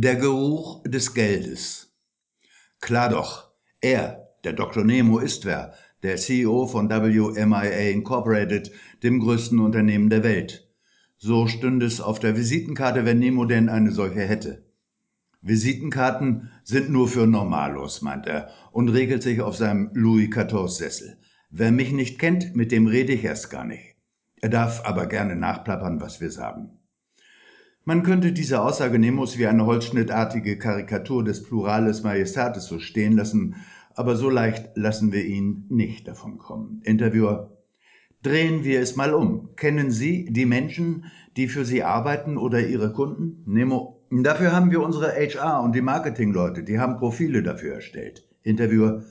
Der Geruch des Geldes. Klar doch, er, der Dr. Nemo ist wer, der CEO von WMIA Incorporated, dem größten Unternehmen der Welt. So stünde es auf der Visitenkarte, wenn Nemo denn eine solche hätte. Visitenkarten sind nur für Normalos, meint er und regelt sich auf seinem Louis XIV-Sessel. Wer mich nicht kennt, mit dem rede ich erst gar nicht. Er darf aber gerne nachplappern, was wir sagen. Man könnte diese Aussage Nemos wie eine holzschnittartige Karikatur des Plurales Majestatis so stehen lassen, aber so leicht lassen wir ihn nicht davon kommen. Interviewer Drehen wir es mal um. Kennen Sie die Menschen, die für Sie arbeiten oder Ihre Kunden? Nemo. Dafür haben wir unsere HR und die Marketingleute, die haben Profile dafür erstellt. Interviewer.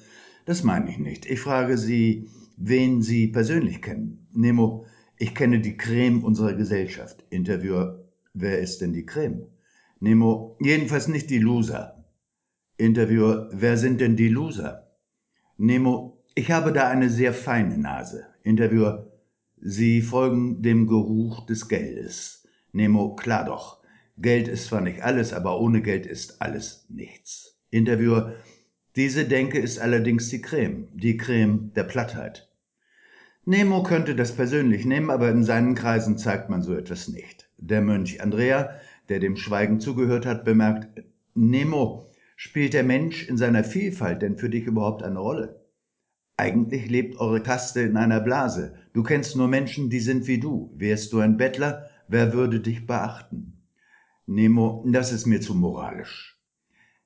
Das meine ich nicht. Ich frage Sie, wen Sie persönlich kennen. Nemo. Ich kenne die Creme unserer Gesellschaft. Interviewer. Wer ist denn die Creme? Nemo, jedenfalls nicht die Loser. Interviewer, wer sind denn die Loser? Nemo, ich habe da eine sehr feine Nase. Interviewer, Sie folgen dem Geruch des Geldes. Nemo, klar doch. Geld ist zwar nicht alles, aber ohne Geld ist alles nichts. Interviewer, diese Denke ist allerdings die Creme, die Creme der Plattheit. Nemo könnte das persönlich nehmen, aber in seinen Kreisen zeigt man so etwas nicht. Der Mönch Andrea, der dem Schweigen zugehört hat, bemerkt, Nemo, spielt der Mensch in seiner Vielfalt denn für dich überhaupt eine Rolle? Eigentlich lebt eure Kaste in einer Blase. Du kennst nur Menschen, die sind wie du. Wärst du ein Bettler, wer würde dich beachten? Nemo, das ist mir zu moralisch.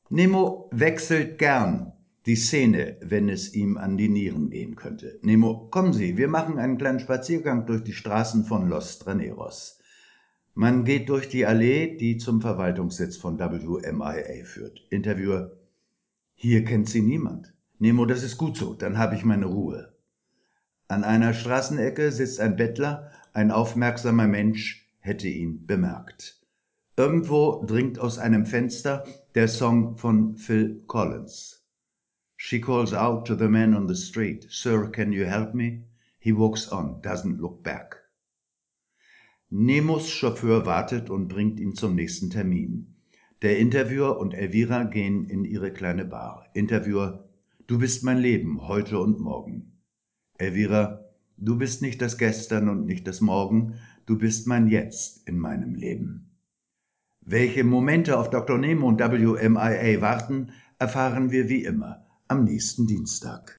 Nemo wechselt gern die Szene, wenn es ihm an die Nieren gehen könnte. Nemo, kommen Sie, wir machen einen kleinen Spaziergang durch die Straßen von Los Traneros. Man geht durch die Allee, die zum Verwaltungssitz von WMIA führt. Interviewer, hier kennt sie niemand. Nemo, das ist gut so, dann habe ich meine Ruhe. An einer Straßenecke sitzt ein Bettler, ein aufmerksamer Mensch hätte ihn bemerkt. Irgendwo dringt aus einem Fenster der Song von Phil Collins. She calls out to the man on the street, Sir, can you help me? He walks on, doesn't look back. Nemos Chauffeur wartet und bringt ihn zum nächsten Termin. Der Interviewer und Elvira gehen in ihre kleine Bar. Interviewer, du bist mein Leben, heute und morgen. Elvira, du bist nicht das Gestern und nicht das Morgen, du bist mein Jetzt in meinem Leben. Welche Momente auf Dr. Nemo und WMIA warten, erfahren wir wie immer am nächsten Dienstag.